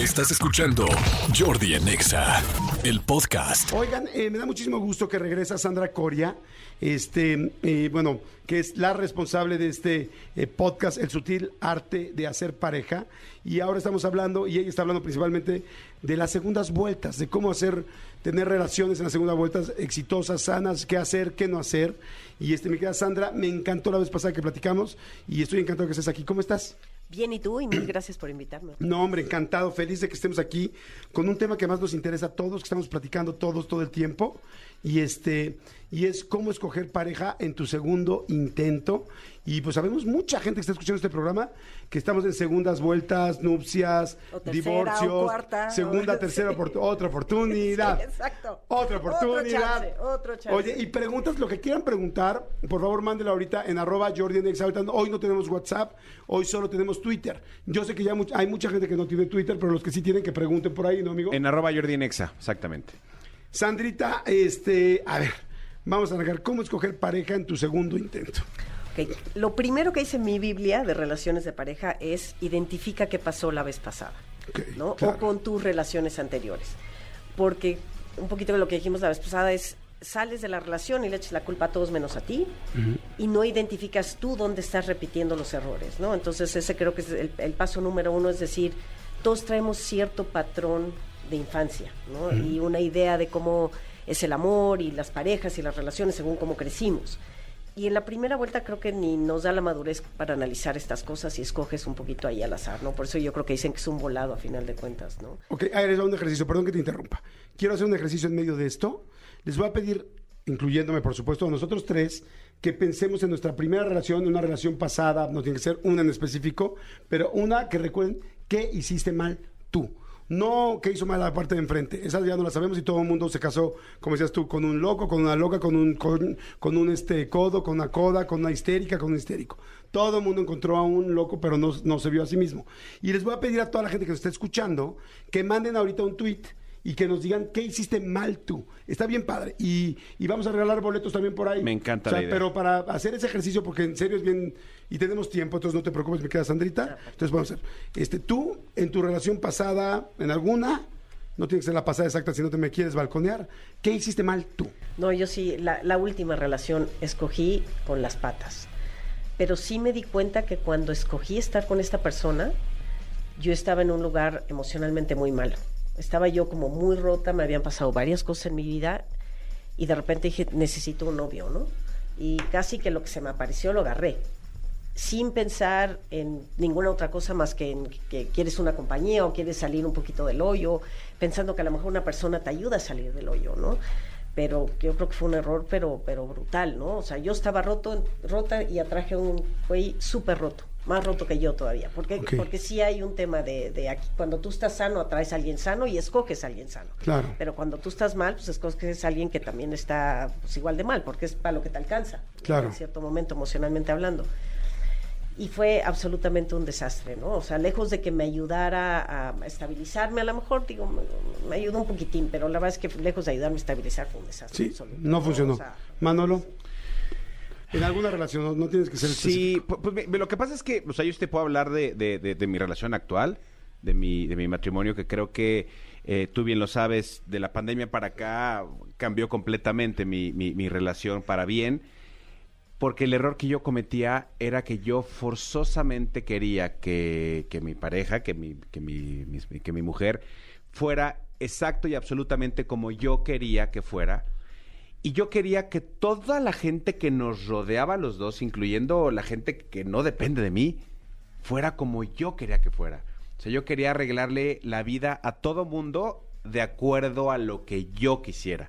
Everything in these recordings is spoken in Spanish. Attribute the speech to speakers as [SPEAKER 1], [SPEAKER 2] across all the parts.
[SPEAKER 1] Estás escuchando Jordi en Exa, el podcast.
[SPEAKER 2] Oigan, eh, me da muchísimo gusto que regresa Sandra Coria, este, eh, bueno, que es la responsable de este eh, podcast, El sutil arte de hacer pareja. Y ahora estamos hablando, y ella está hablando principalmente de las segundas vueltas, de cómo hacer, tener relaciones en las segundas vueltas exitosas, sanas, qué hacer, qué no hacer. Y este, mi querida Sandra, me encantó la vez pasada que platicamos y estoy encantado que estés aquí. ¿Cómo estás?
[SPEAKER 3] Bien, ¿y tú? Y mil gracias por invitarme.
[SPEAKER 2] No, hombre, encantado, feliz de que estemos aquí con un tema que más nos interesa a todos, que estamos platicando todos todo el tiempo. Y este, y es cómo escoger pareja en tu segundo intento. Y pues sabemos mucha gente que está escuchando este programa que estamos en segundas vueltas, nupcias,
[SPEAKER 3] O tercera,
[SPEAKER 2] divorcios,
[SPEAKER 3] o cuarta,
[SPEAKER 2] segunda,
[SPEAKER 3] o-
[SPEAKER 2] tercera,
[SPEAKER 3] sí.
[SPEAKER 2] otra oportunidad.
[SPEAKER 3] Sí, exacto.
[SPEAKER 2] Otra
[SPEAKER 3] Otro
[SPEAKER 2] oportunidad.
[SPEAKER 3] chance, otro chance.
[SPEAKER 2] Oye, y preguntas, lo que quieran preguntar, por favor, mándelo ahorita en arroba Jordi Hoy no tenemos WhatsApp, hoy solo tenemos Twitter. Yo sé que ya hay mucha gente que no tiene Twitter, pero los que sí tienen que pregunten por ahí, ¿no, amigo?
[SPEAKER 4] En arroba Jordi en Exa, exactamente.
[SPEAKER 2] Sandrita, este, a ver, vamos a arrancar. ¿Cómo escoger pareja en tu segundo intento?
[SPEAKER 3] Ok, Lo primero que dice mi Biblia de relaciones de pareja es identifica qué pasó la vez pasada, ¿no?
[SPEAKER 2] claro.
[SPEAKER 3] O con tus relaciones anteriores. Porque un poquito de lo que dijimos la vez pasada es sales de la relación y le echas la culpa a todos menos a ti y no identificas tú dónde estás repitiendo los errores, ¿no? Entonces ese creo que es el, el paso número uno, es decir, todos traemos cierto patrón de infancia, ¿no? Y una idea de cómo es el amor y las parejas y las relaciones según cómo crecimos. Y en la primera vuelta creo que ni nos da la madurez para analizar estas cosas y escoges un poquito ahí al azar, ¿no? Por eso yo creo que dicen que es un volado a final de cuentas, ¿no?
[SPEAKER 2] Ok, les va un ejercicio, perdón que te interrumpa. Quiero hacer un ejercicio en medio de esto. Les voy a pedir, incluyéndome por supuesto a nosotros tres, que pensemos en nuestra primera relación, en una relación pasada, no tiene que ser una en específico, pero una que recuerden qué hiciste mal tú. No qué hizo mal la parte de enfrente. Esa ya no la sabemos y todo el mundo se casó, como decías tú, con un loco, con una loca, con un, con, con un este, codo, con una coda, con una histérica, con un histérico. Todo el mundo encontró a un loco, pero no, no se vio a sí mismo. Y les voy a pedir a toda la gente que nos esté escuchando que manden ahorita un tweet y que nos digan qué hiciste mal tú. Está bien padre. Y, y vamos a regalar boletos también por ahí.
[SPEAKER 4] Me encanta
[SPEAKER 2] O sea,
[SPEAKER 4] la idea.
[SPEAKER 2] Pero para hacer ese ejercicio, porque en serio es bien, y tenemos tiempo, entonces no te preocupes, me queda Sandrita. Entonces vamos a hacer, este, tú, en tu relación pasada, en alguna, no tiene que ser la pasada exacta si no te me quieres balconear, ¿qué hiciste mal tú?
[SPEAKER 3] No, yo sí, la, la última relación escogí con las patas. Pero sí me di cuenta que cuando escogí estar con esta persona, yo estaba en un lugar emocionalmente muy malo. Estaba yo como muy rota, me habían pasado varias cosas en mi vida y de repente dije, necesito un novio, ¿no? Y casi que lo que se me apareció lo agarré, sin pensar en ninguna otra cosa más que en que quieres una compañía o quieres salir un poquito del hoyo, pensando que a lo mejor una persona te ayuda a salir del hoyo, ¿no? Pero yo creo que fue un error, pero, pero brutal, ¿no? O sea, yo estaba roto, rota y atraje un güey súper roto, más roto que yo todavía. Porque, porque sí hay un tema de, de aquí, cuando tú estás sano, atraes a alguien sano y escoges a alguien sano.
[SPEAKER 2] Claro.
[SPEAKER 3] Pero cuando tú estás mal, pues escoges a alguien que también está pues, igual de mal, porque es para lo que te alcanza.
[SPEAKER 2] Claro.
[SPEAKER 3] En cierto momento, emocionalmente hablando. Y fue absolutamente un desastre, ¿no? O sea, lejos de que me ayudara a estabilizarme, a lo mejor, digo, me, me ayudó un poquitín, pero la verdad es que lejos de ayudarme a estabilizar fue un desastre.
[SPEAKER 2] Sí,
[SPEAKER 3] absoluto,
[SPEAKER 2] no funcionó.
[SPEAKER 3] O sea,
[SPEAKER 2] Manolo, en alguna relación, no, no tienes que ser
[SPEAKER 4] Sí, pues, lo que pasa es que, o sea, yo te puedo hablar de, de- de- de mi relación actual, de mi, de mi matrimonio, que creo que eh, tú bien lo sabes, de la pandemia para acá cambió completamente mi, mi- mi relación para bien, porque el error que yo cometía era que yo forzosamente quería que, que mi pareja, que mi, que mi, que mi mujer fuera exacto y absolutamente como yo quería que fuera. Y yo quería que toda la gente que nos rodeaba los dos, incluyendo la gente que no depende de mí, fuera como yo quería que fuera. O sea, yo quería arreglarle la vida a todo mundo de acuerdo a lo que yo quisiera.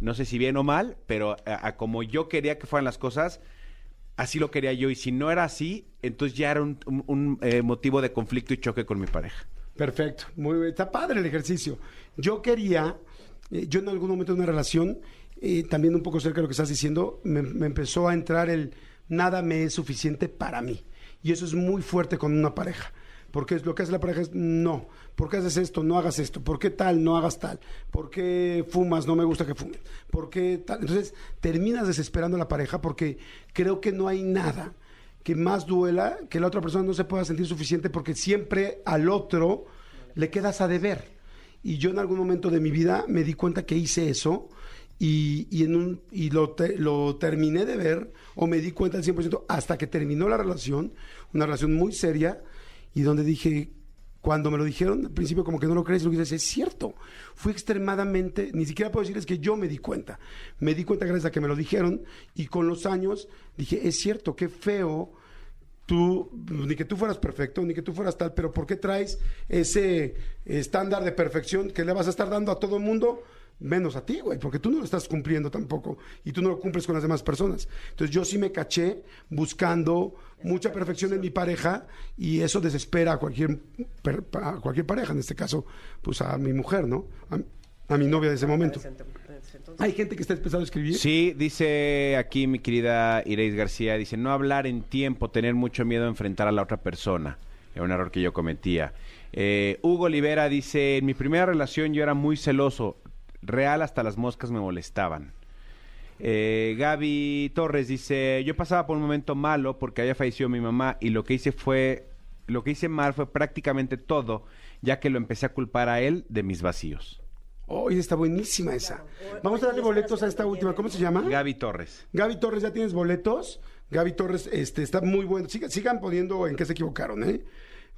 [SPEAKER 4] No sé si bien o mal, pero a, como yo quería que fueran las cosas, así lo quería yo. Y si no era así, entonces ya era un, eh, motivo de conflicto y choque con mi pareja.
[SPEAKER 2] Perfecto, muy bien. Está padre el ejercicio. Yo quería, eh, yo en algún momento de una relación, eh, también un poco cerca de lo que estás diciendo, me, me empezó a entrar el nada me es suficiente para mí. Y eso es muy fuerte con una pareja. Porque es lo que hace la pareja es no. ¿Por qué haces esto? No hagas esto. ¿Por qué tal? No hagas tal. ¿Por qué fumas? No me gusta que fumen. ¿Por qué tal? Entonces terminas desesperando a la pareja porque creo que no hay nada que más duela que la otra persona no se pueda sentir suficiente porque siempre al otro le quedas a deber. Y yo en algún momento de mi vida me di cuenta que hice eso y, y en un, y lo, te- lo terminé de ver o me di cuenta al 100% hasta que terminó la relación, una relación muy seria y donde dije, cuando me lo dijeron al principio como que no lo crees, lo que dices, es cierto. Fui extremadamente, ni siquiera puedo decirles que yo me di cuenta. Me di cuenta gracias a que me lo dijeron y con los años dije, es cierto, qué feo tú, ni que tú fueras perfecto, ni que tú fueras tal, pero ¿por qué traes ese estándar de perfección que le vas a estar dando a todo el mundo? Menos a ti, güey, porque tú no lo estás cumpliendo tampoco y tú no lo cumples con las demás personas. Entonces yo sí me caché buscando mucha perfección en mi pareja y eso desespera a cualquier, per- a cualquier pareja, en este caso, pues a mi mujer, ¿no? A, a mi novia de ese momento. Hay gente que está empezando a escribir.
[SPEAKER 4] Sí, dice aquí mi querida Ireis García, dice, no hablar en tiempo, tener mucho miedo a enfrentar a la otra persona. Era un error que yo cometía. Eh, Hugo Olivera dice, en mi primera relación yo era muy celoso, real hasta las moscas me molestaban. Eh, Gaby Torres dice, yo pasaba por un momento malo porque había fallecido mi mamá y lo que hice fue, lo que hice mal fue prácticamente todo, ya que lo empecé a culpar a él de mis vacíos.
[SPEAKER 2] Oh, está buenísima esa. Vamos a darle boletos a esta última. ¿Cómo se llama?
[SPEAKER 4] Gaby Torres.
[SPEAKER 2] Gaby Torres, ¿ya tienes boletos? Gaby Torres, este, está muy bueno. Sigan, sigan poniendo en qué se equivocaron, ¿eh?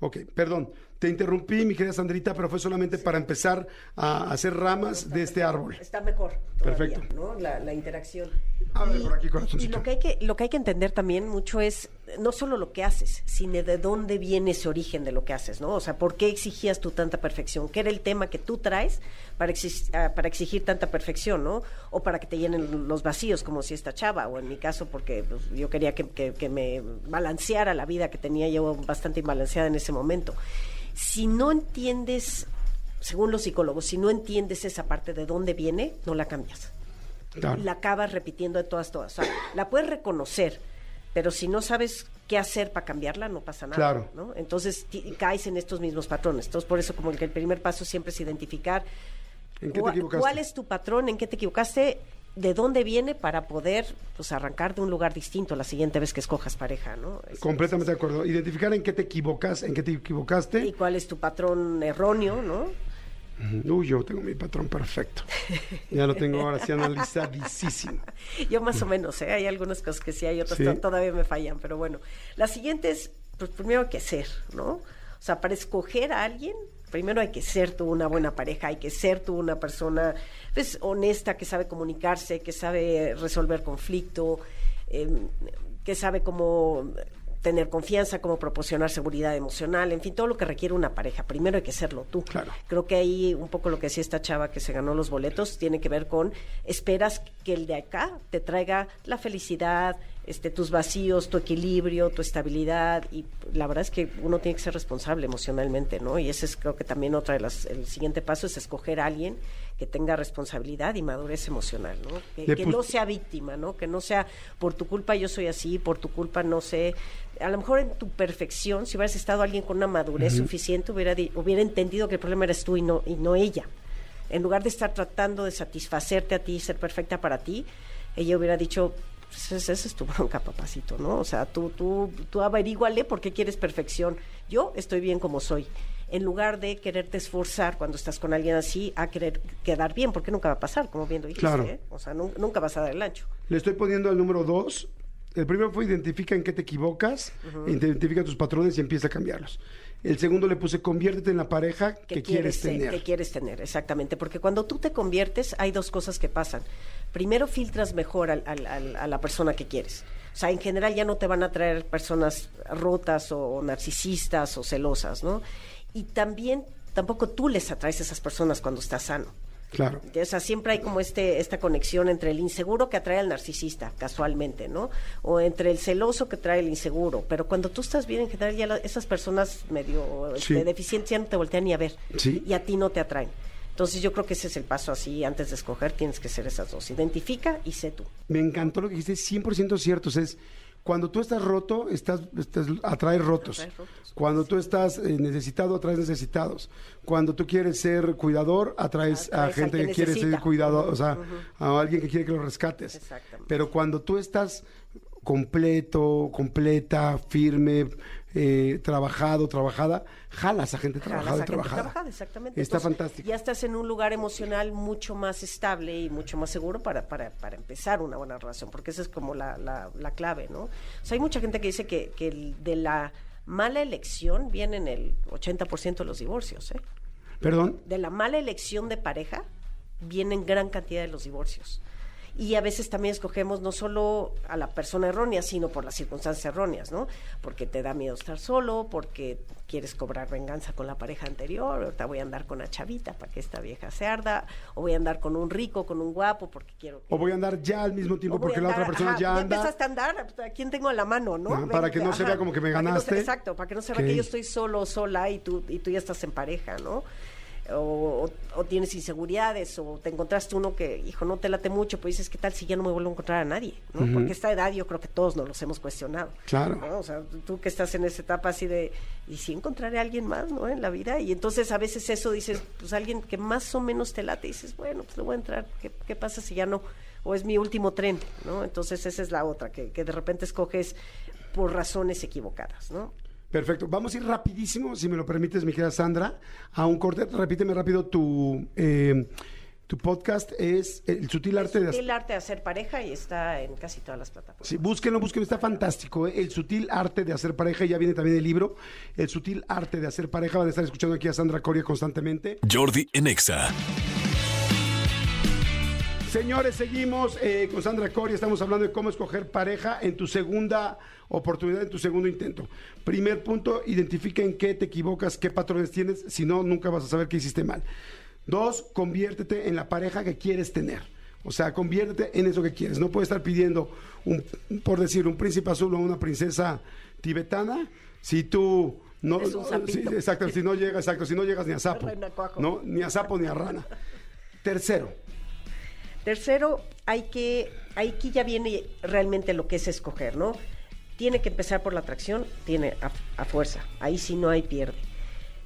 [SPEAKER 2] Ok, perdón. Te interrumpí, mi querida Sandrita, pero fue solamente para empezar a hacer ramas de este árbol.
[SPEAKER 3] Está mejor. todavía,
[SPEAKER 2] Perfecto.
[SPEAKER 3] ¿no? La, la interacción.
[SPEAKER 2] A ver,
[SPEAKER 3] Y-
[SPEAKER 2] por aquí,
[SPEAKER 3] y lo que, hay que, lo que hay que entender también mucho es no solo lo que haces, sino de dónde viene ese origen de lo que haces, ¿no? O sea, ¿por qué exigías tú tanta perfección? ¿Qué era el tema que tú traes para, ah, para exigir tanta perfección, ¿no? O para que te llenen los vacíos, como si esta chava, o en mi caso, porque pues, yo quería que, que- que me balanceara la vida que tenía yo bastante imbalanceada en ese momento. Si no entiendes, según los psicólogos, si no entiendes esa parte de dónde viene, no la cambias
[SPEAKER 2] Claro.
[SPEAKER 3] la acabas repitiendo de todas, todas. O sea, la puedes reconocer, pero si no sabes qué hacer para cambiarla, no pasa nada.
[SPEAKER 2] Claro.
[SPEAKER 3] ¿no? Entonces caes en estos mismos patrones. Entonces, por eso como que el primer paso siempre es identificar
[SPEAKER 2] ¿En qué te equivocaste?
[SPEAKER 3] cuál es tu patrón, en qué te equivocaste, de dónde viene para poder pues, arrancar de un lugar distinto la siguiente vez que escojas pareja. ¿no? Es-
[SPEAKER 2] Completamente de acuerdo. Identificar en qué te equivocas, en qué te equivocaste.
[SPEAKER 3] Y cuál es tu patrón erróneo, ¿no?
[SPEAKER 2] Uy, yo tengo mi patrón perfecto. Ya lo tengo ahora sí analizadísimo.
[SPEAKER 3] Yo más o menos, ¿eh? hay algunas cosas que sí hay, otras
[SPEAKER 2] Sí.
[SPEAKER 3] to- todavía me fallan, pero bueno. La siguiente es, pues primero hay que ser, ¿no? O sea, para escoger a alguien, primero hay que ser tú una buena pareja, hay que ser tú una persona pues, honesta, que sabe comunicarse, que sabe resolver conflicto, eh, que sabe cómo tener confianza, cómo proporcionar seguridad emocional, en fin, todo lo que requiere una pareja. Primero hay que serlo tú.
[SPEAKER 2] Claro.
[SPEAKER 3] Creo que ahí un poco lo que decía esta chava que se ganó los boletos tiene que ver con esperas que el de acá te traiga la felicidad, este, tus vacíos, tu equilibrio, tu estabilidad y la verdad es que uno tiene que ser responsable emocionalmente, ¿no? Y ese es creo que también otra de las, el siguiente paso es escoger a alguien que tenga responsabilidad y madurez emocional, ¿no? Que, que no sea víctima, ¿no? Que no sea por tu culpa yo soy así, por tu culpa no sé. A lo mejor en tu perfección, si hubieras estado alguien con una madurez suficiente, hubiera, hubiera entendido que el problema eres tú y no, y no ella. En lugar de estar tratando de satisfacerte a ti, ser perfecta para ti, ella hubiera dicho, pues esa es tu bronca, papacito, ¿no? O sea, tú, tú, tú averíguale por qué quieres perfección. Yo estoy bien como soy. En lugar de quererte esforzar cuando estás con alguien así a querer quedar bien, porque nunca va a pasar, como bien lo dijiste,
[SPEAKER 2] Claro.
[SPEAKER 3] ¿eh? O sea, nun- nunca vas a dar el ancho.
[SPEAKER 2] Le estoy poniendo el número dos. El primero fue identifica en qué te equivocas, identifica tus patrones y empieza a cambiarlos. El segundo le puse conviértete en la pareja que, quieres, tener.
[SPEAKER 3] que quieres tener, exactamente. Porque cuando tú te conviertes, hay dos cosas que pasan. Primero, filtras mejor al- al- al- a la persona que quieres. O sea, en general ya no te van a traer personas rotas o, narcisistas o celosas, ¿no? Y también, tampoco tú les atraes a esas personas cuando estás sano.
[SPEAKER 2] Claro.
[SPEAKER 3] O sea, siempre hay como este, esta conexión entre el inseguro que atrae al narcisista, casualmente, ¿no? O entre el celoso que trae el inseguro. Pero cuando tú estás bien, en general, ya la- esas personas medio
[SPEAKER 2] Sí.
[SPEAKER 3] este, deficientes ya no te voltean ni a ver.
[SPEAKER 2] Sí.
[SPEAKER 3] Y a ti no te atraen. Entonces yo creo que ese es el paso así, antes de escoger tienes que ser esas dos. Identifica y sé tú.
[SPEAKER 2] Me encantó lo que dijiste, 100% cierto. O sea, es, cuando tú estás roto, estás, estás atraes rotos.
[SPEAKER 3] Atraes rotos.
[SPEAKER 2] Cuando tú estás eh, necesitado, atraes necesitados. Cuando tú quieres ser cuidador, atraes, a
[SPEAKER 3] Atraes
[SPEAKER 2] gente
[SPEAKER 3] que
[SPEAKER 2] que, quiere ser
[SPEAKER 3] Ujú,
[SPEAKER 2] o sea, a alguien que quiere que lo rescates.
[SPEAKER 3] Exactamente.
[SPEAKER 2] Pero cuando tú estás completo, completa, firme, eh, trabajado, trabajada, jalas a gente trabajada y trabajada.
[SPEAKER 3] trabajada, exactamente.
[SPEAKER 2] Está
[SPEAKER 3] Entonces,
[SPEAKER 2] fantástico.
[SPEAKER 3] Ya estás en un lugar emocional mucho más estable y mucho más seguro para, para, para empezar una buena relación, porque esa es como la, la, la clave, ¿no? O sea, hay mucha gente que dice que, que de la mala elección vienen el 80% de los divorcios, ¿eh?
[SPEAKER 2] Perdón.
[SPEAKER 3] de la mala elección de pareja vienen gran cantidad de los divorcios. Y a veces también escogemos no solo a la persona errónea, sino por las circunstancias erróneas, ¿no? Porque te da miedo estar solo, porque quieres cobrar venganza con la pareja anterior, ahorita voy a andar con la chavita para que esta vieja se arda, o voy a andar con un rico, con un guapo, porque quiero que...
[SPEAKER 2] O voy a andar ya al mismo tiempo porque la otra persona
[SPEAKER 3] ajá,
[SPEAKER 2] ya anda.
[SPEAKER 3] empezaste a andar, pues, ¿a quién tengo a la mano, no?
[SPEAKER 2] Ajá, para que no se vea como que me
[SPEAKER 3] para no se-
[SPEAKER 2] ganaste.
[SPEAKER 3] exacto, para que no se vea que yo estoy solo o sola y tú, y tú ya estás en pareja, ¿no? O, o- o tienes inseguridades, o te encontraste uno que, hijo, no te late mucho, pues dices, ¿qué tal si ya no me vuelvo a encontrar a nadie? ¿no? Porque esta edad yo creo que todos nos los hemos cuestionado.
[SPEAKER 2] Claro.
[SPEAKER 3] ¿no? O sea, tú que estás en esa etapa así de, ¿y si encontraré a alguien más, no? En la vida. Y entonces a veces eso dices, pues alguien que más o menos te late, y dices, bueno, pues le voy a entrar, ¿qué, qué pasa si ya no? O es mi último tren, ¿no? Entonces esa es la otra, que, que de repente escoges por razones equivocadas, ¿no?
[SPEAKER 2] Perfecto. Vamos a ir rapidísimo, si me lo permites, mi querida Sandra, a un corte. Repíteme rápido tu, eh, tu podcast. Es El Sutil Arte de...
[SPEAKER 3] El arte de hacer pareja y está en casi todas las plataformas.
[SPEAKER 2] Sí, búsquenlo, búsquenlo, está fantástico. ¿eh? El sutil arte de hacer pareja, ya viene también el libro. El sutil arte de hacer pareja. Van a estar escuchando aquí a Sandra Coria constantemente.
[SPEAKER 1] Jordi en Exa.
[SPEAKER 2] Señores, seguimos eh, con Sandra Coria. Estamos hablando de cómo escoger pareja en tu segunda oportunidad, en tu segundo intento. Primer punto, identifica en qué te equivocas, qué patrones tienes. Si no, nunca vas a saber qué hiciste mal. Dos, conviértete en la pareja que quieres tener. O sea, conviértete en eso que quieres. No puedes estar pidiendo, un, por decir, un príncipe azul o una princesa tibetana si tú no...
[SPEAKER 3] Es un sapito.
[SPEAKER 2] sí, exacto, si no llegas, exacto, si no llegas ni a sapo. ¿no? Ni a sapo ni a rana. Tercero,
[SPEAKER 3] Tercero, hay que, aquí ya viene realmente lo que es escoger, ¿no? Tiene que empezar por la atracción, tiene a, fuerza, ahí sí no hay pierde.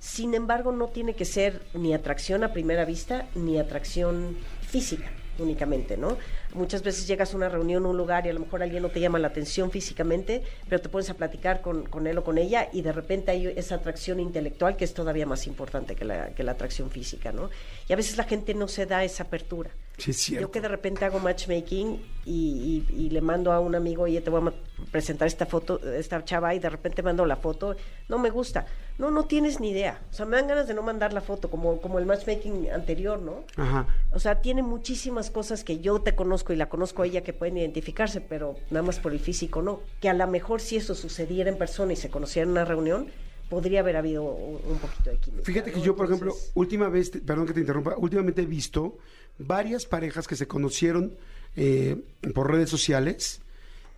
[SPEAKER 3] Sin embargo, no tiene que ser ni atracción a primera vista, ni atracción física únicamente, ¿no? Muchas veces llegas a una reunión, a un lugar y a lo mejor alguien no te llama la atención físicamente, pero te pones a platicar con, con él o con ella y de repente hay esa atracción intelectual que es todavía más importante que la, que la atracción física, ¿no? Y a veces la gente no se da esa apertura.
[SPEAKER 2] Sí es cierto.
[SPEAKER 3] Yo que de repente hago matchmaking y, y- y le mando a un amigo, oye, te voy a presentar esta foto, esta chava, y de repente mando la foto, no me gusta. No, no tienes ni idea. O sea, me dan ganas de no mandar la foto, como, como el matchmaking anterior, ¿no?
[SPEAKER 2] Ajá.
[SPEAKER 3] O sea, tiene muchísimas cosas que yo te conozco y la conozco a ella que pueden identificarse, pero nada más por el físico no. Que a lo mejor si eso sucediera en persona y se conociera en una reunión, podría haber habido un, poquito de química.
[SPEAKER 2] Fíjate que
[SPEAKER 3] ¿no?
[SPEAKER 2] yo, por ejemplo, última vez, perdón que te interrumpa, últimamente he visto varias parejas que se conocieron eh, por redes sociales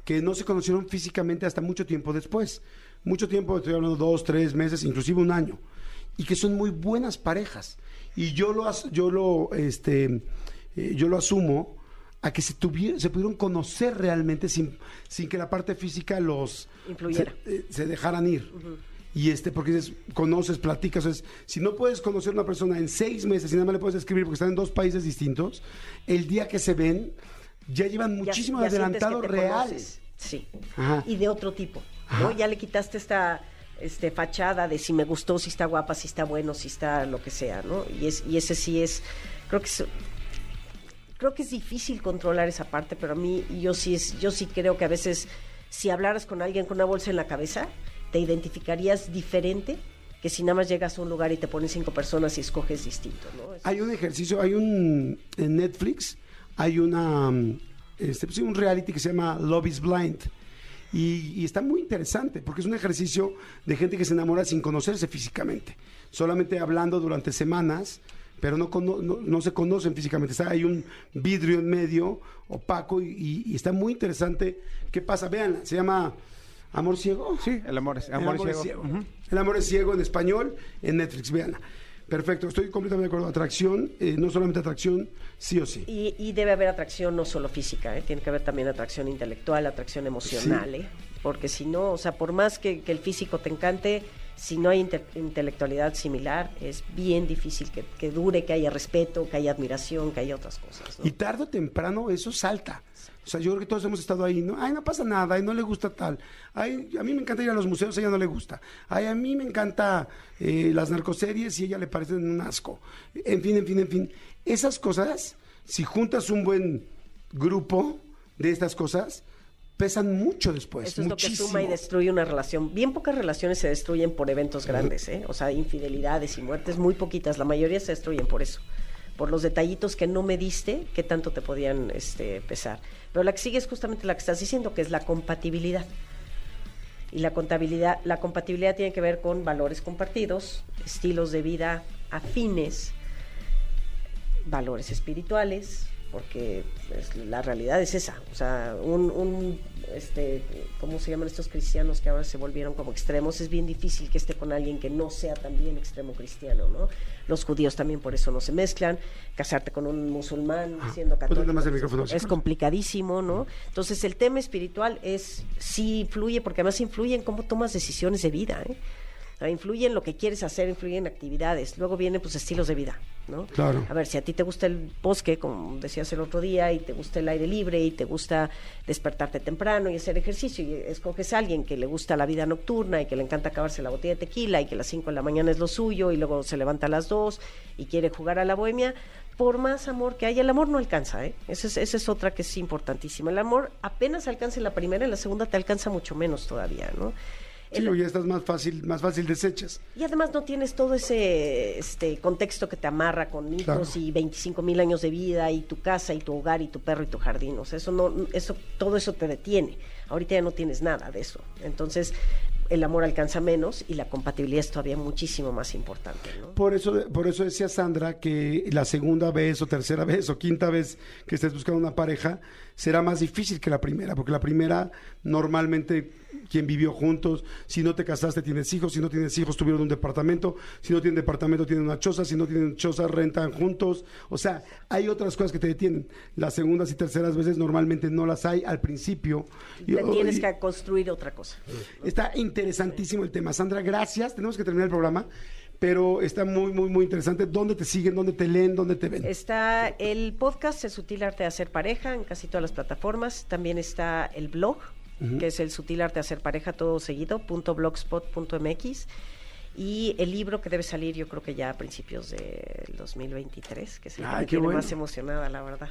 [SPEAKER 2] que no se conocieron físicamente hasta mucho tiempo después. Mucho tiempo, estoy hablando dos, tres meses, inclusive un año. Y que son muy buenas parejas. Y yo lo, yo lo, este, eh, yo lo asumo a que se, tuvieron, se pudieron conocer realmente sin, sin que la parte física los
[SPEAKER 3] Influyera.
[SPEAKER 2] se, eh, se dejaran ir. Y este, porque dices, conoces, platicas, si no puedes conocer a una persona en seis meses y nada más le puedes escribir porque están en dos países distintos, el día que se ven, ya llevan
[SPEAKER 3] ya-
[SPEAKER 2] muchísimo
[SPEAKER 3] ya sientes
[SPEAKER 2] adelantado real.
[SPEAKER 3] conoces. Sí.
[SPEAKER 2] Ajá.
[SPEAKER 3] Y de otro tipo. Ya le quitaste esta este fachada de si me gustó, si está guapa, si está bueno, si está lo que sea, ¿no? Y es y ese sí es creo que es creo que es difícil controlar esa parte, pero a mí yo sí es yo sí creo que a veces si hablaras con alguien con una bolsa en la cabeza, te identificarías diferente que si nada más llegas a un lugar y te ponen cinco personas y escoges distinto, ¿no?
[SPEAKER 2] Hay un ejercicio, hay un en Netflix, hay una mm, este, pues, un reality que se llama Love is Blind. Y, está muy interesante porque es un ejercicio de gente que se enamora sin conocerse físicamente, solamente hablando durante semanas, pero no, cono- no, se conocen físicamente. Está, hay un vidrio en medio opaco y, y- y está muy interesante. ¿Qué pasa? Vean, se llama Amor Ciego.
[SPEAKER 4] Sí, el amor es,
[SPEAKER 2] El
[SPEAKER 4] amor es ciego.
[SPEAKER 2] El amor es ciego en español, en Netflix, veanla. Perfecto, estoy completamente de acuerdo. Atracción, eh, no solamente atracción, sí o sí.
[SPEAKER 3] Y, y debe haber atracción no solo física, ¿eh? tiene que haber también atracción intelectual, atracción emocional, ¿eh? porque si no, o sea, por más que, que el físico te encante, si no hay inte- intelectualidad similar, es bien difícil que, que dure, que haya respeto, que haya admiración, que haya otras cosas. ¿no?
[SPEAKER 2] Y tarde o temprano eso salta. O sea, yo creo que todos hemos estado ahí, ¿no? Ay, no pasa nada, ay, no le gusta tal. Ay, a mí me encanta ir a los museos, a ella no le gusta. Ay, a mí me encanta eh, las narcoseries y a ella le parecen un asco. En fin, en fin, en fin. Esas cosas, si juntas un buen grupo de estas cosas, pesan mucho después.
[SPEAKER 3] Eso es lo que suma y destruye una relación. Bien pocas relaciones se destruyen por eventos grandes, ¿eh? O sea, infidelidades y muertes, muy poquitas. La mayoría se destruyen por eso. Por los detallitos que no me diste, que tanto te podían este, pesar. Pero la que sigue es justamente la que estás diciendo, que es la compatibilidad. Y la contabilidad, la compatibilidad tiene que ver con valores compartidos, estilos de vida afines, valores espirituales, porque pues, la realidad es esa. O sea, un, un, este, ¿cómo se llaman estos cristianos que ahora se volvieron como extremos? Es bien difícil que esté con alguien que no sea también extremo cristiano, ¿no? Los judíos también por eso no se mezclan. Casarte con un musulmán siendo católico
[SPEAKER 2] más
[SPEAKER 3] es complicadísimo, ¿no? Entonces el tema espiritual es sí influye porque además influye en cómo tomas decisiones de vida, ¿eh? O sea, influye en lo que quieres hacer, influye en actividades. Luego vienen pues estilos de vida, ¿no?
[SPEAKER 2] Claro.
[SPEAKER 3] A ver, si a ti te gusta el bosque, como decías el otro día, y te gusta el aire libre, y te gusta despertarte temprano y hacer ejercicio, y escoges a alguien que le gusta la vida nocturna y que le encanta acabarse la botella de tequila y que a las 5 de la mañana es lo suyo y luego se levanta a las 2 y quiere jugar a la bohemia, por más amor que haya, el amor no alcanza, ¿eh? Esa es, esa es otra que es importantísima. El amor apenas alcanza en la primera, en la segunda te alcanza mucho menos todavía, ¿no?
[SPEAKER 2] Sí,
[SPEAKER 3] El-
[SPEAKER 2] ya estás más fácil, más fácil desechas.
[SPEAKER 3] y además no tienes todo ese este contexto que te amarra con hijos
[SPEAKER 2] Claro.
[SPEAKER 3] y 25 mil años de vida y tu casa y tu hogar y tu perro y tu jardín. O sea, eso no, eso, todo eso te detiene. Ahorita ya no tienes nada de eso. Entonces, el amor alcanza menos y la compatibilidad es todavía muchísimo más importante, ¿no?
[SPEAKER 2] Por eso, por eso decía Sandra que la segunda vez o tercera vez o quinta vez que estés buscando una pareja será más difícil que la primera, porque la primera normalmente quien vivió juntos, si no te casaste tienes hijos, si no tienes hijos tuvieron un departamento, si no tienen departamento tienen una choza, si no tienen choza rentan juntos, o sea, hay otras cosas que te detienen. Las segundas y terceras veces normalmente no las hay al principio. Y-
[SPEAKER 3] Te tienes
[SPEAKER 2] y-
[SPEAKER 3] que construir otra cosa.
[SPEAKER 2] Está interesantísimo el tema. Sandra, gracias. Tenemos que terminar el programa, pero está muy, muy, muy interesante. ¿Dónde te siguen? ¿Dónde te leen? ¿Dónde te ven?
[SPEAKER 3] Está el podcast El Sutil Arte de Hacer Pareja en casi todas las plataformas. También está el blog, que es el Sutil Arte de Hacer Pareja, todo seguido, punto blogspot.mx. Y el libro que debe salir yo creo que ya a principios del 2023, que es el que
[SPEAKER 2] Ay,
[SPEAKER 3] me tiene
[SPEAKER 2] bueno.
[SPEAKER 3] más emocionada, la verdad.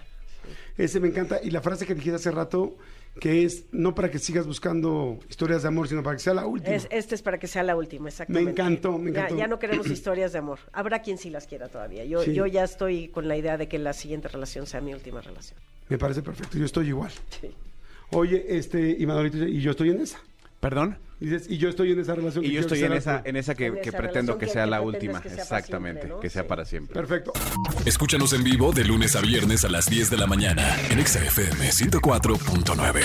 [SPEAKER 2] Ese me encanta. Y la frase que dijiste hace rato, que es no para que sigas buscando historias de amor, sino para que sea la última.
[SPEAKER 3] Es, este es para que sea la última, exactamente.
[SPEAKER 2] Me encantó, me
[SPEAKER 3] Ya-
[SPEAKER 2] encantó.
[SPEAKER 3] Ya, no queremos historias de amor. Habrá quien sí las quiera todavía. Yo,
[SPEAKER 2] Sí.
[SPEAKER 3] yo ya estoy con la idea de que la siguiente relación sea mi última relación.
[SPEAKER 2] Me parece perfecto. Yo estoy igual.
[SPEAKER 3] Sí.
[SPEAKER 2] Oye, este, y Manolito, y yo estoy en esa.
[SPEAKER 4] ¿Perdón?
[SPEAKER 2] Dices, y yo estoy en esa relación.
[SPEAKER 4] Y
[SPEAKER 2] que
[SPEAKER 4] yo estoy en esa, en esa que,
[SPEAKER 3] En
[SPEAKER 4] que
[SPEAKER 3] esa
[SPEAKER 4] pretendo que
[SPEAKER 3] que-
[SPEAKER 4] sea
[SPEAKER 3] que
[SPEAKER 4] la última.
[SPEAKER 3] que sea para
[SPEAKER 4] Exactamente,
[SPEAKER 3] siempre, ¿no?
[SPEAKER 4] que sea
[SPEAKER 3] Sí.
[SPEAKER 4] para siempre.
[SPEAKER 2] Perfecto.
[SPEAKER 1] Escúchanos en vivo de lunes a viernes a las 10 de la mañana en Exa FM 104.9.